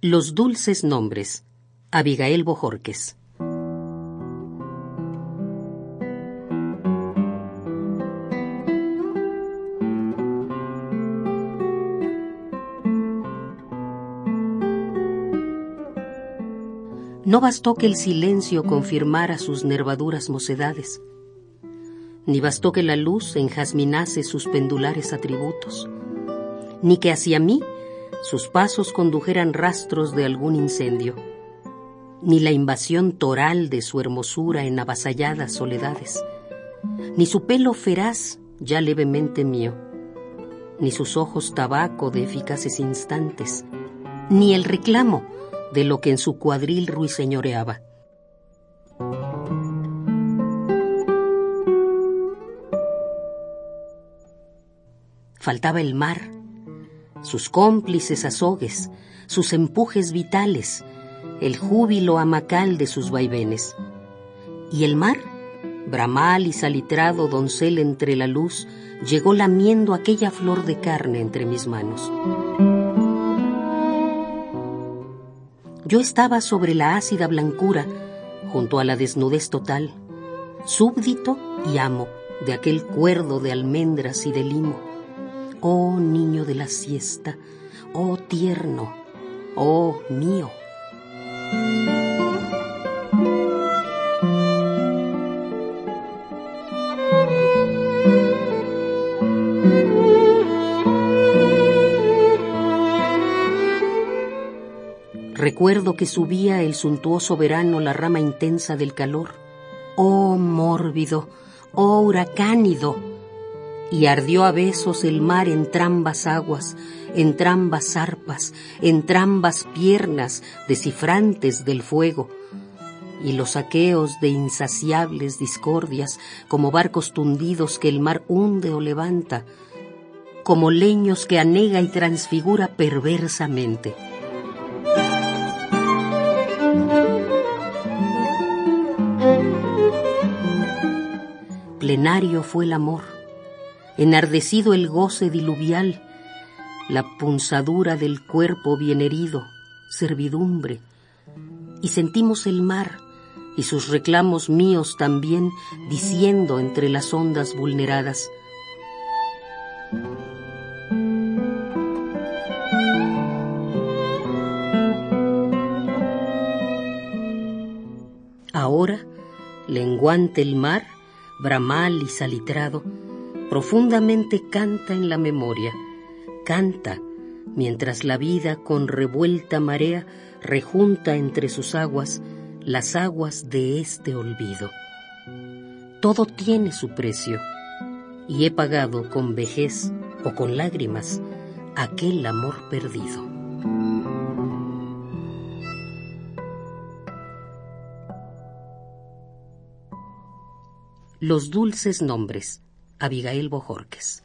Los dulces nombres. Abigail Bojorques. No bastó que el silencio confirmara sus nervaduras mocedades, ni bastó que la luz enjasminase sus pendulares atributos, ni que hacia mí sus pasos condujeran rastros de algún incendio, ni la invasión toral de su hermosura en avasalladas soledades, ni su pelo feraz ya levemente mío, ni sus ojos tabaco de eficaces instantes, ni el reclamo de lo que en su cuadril ruiseñoreaba. Faltaba el mar, sus cómplices azogues, sus empujes vitales, el júbilo amacal de sus vaivenes. Y el mar, bramal y salitrado doncel entre la luz, llegó lamiendo aquella flor de carne entre mis manos. Yo estaba sobre la ácida blancura, junto a la desnudez total, súbdito y amo de aquel cuerdo de almendras y de limo. Oh niño de la siesta, oh tierno, oh mío. Recuerdo que subía el suntuoso verano la rama intensa del calor. Oh mórbido, oh huracánido. Y ardió a besos el mar en trambas aguas, en trambas arpas, en trambas piernas descifrantes del fuego. Y los saqueos de insaciables discordias, como barcos tundidos que el mar hunde o levanta, como leños que anega y transfigura perversamente. Plenario fue el amor, enardecido el goce diluvial, la punzadura del cuerpo bien herido, servidumbre, y sentimos el mar y sus reclamos míos también diciendo entre las ondas vulneradas, Ahora, lenguante el mar, bramal y salitrado, profundamente canta en la memoria, canta mientras la vida con revuelta marea rejunta entre sus aguas las aguas de este olvido. Todo tiene su precio, y he pagado con vejez o con lágrimas aquel amor perdido. Los dulces nombres. Abigail Bojorques.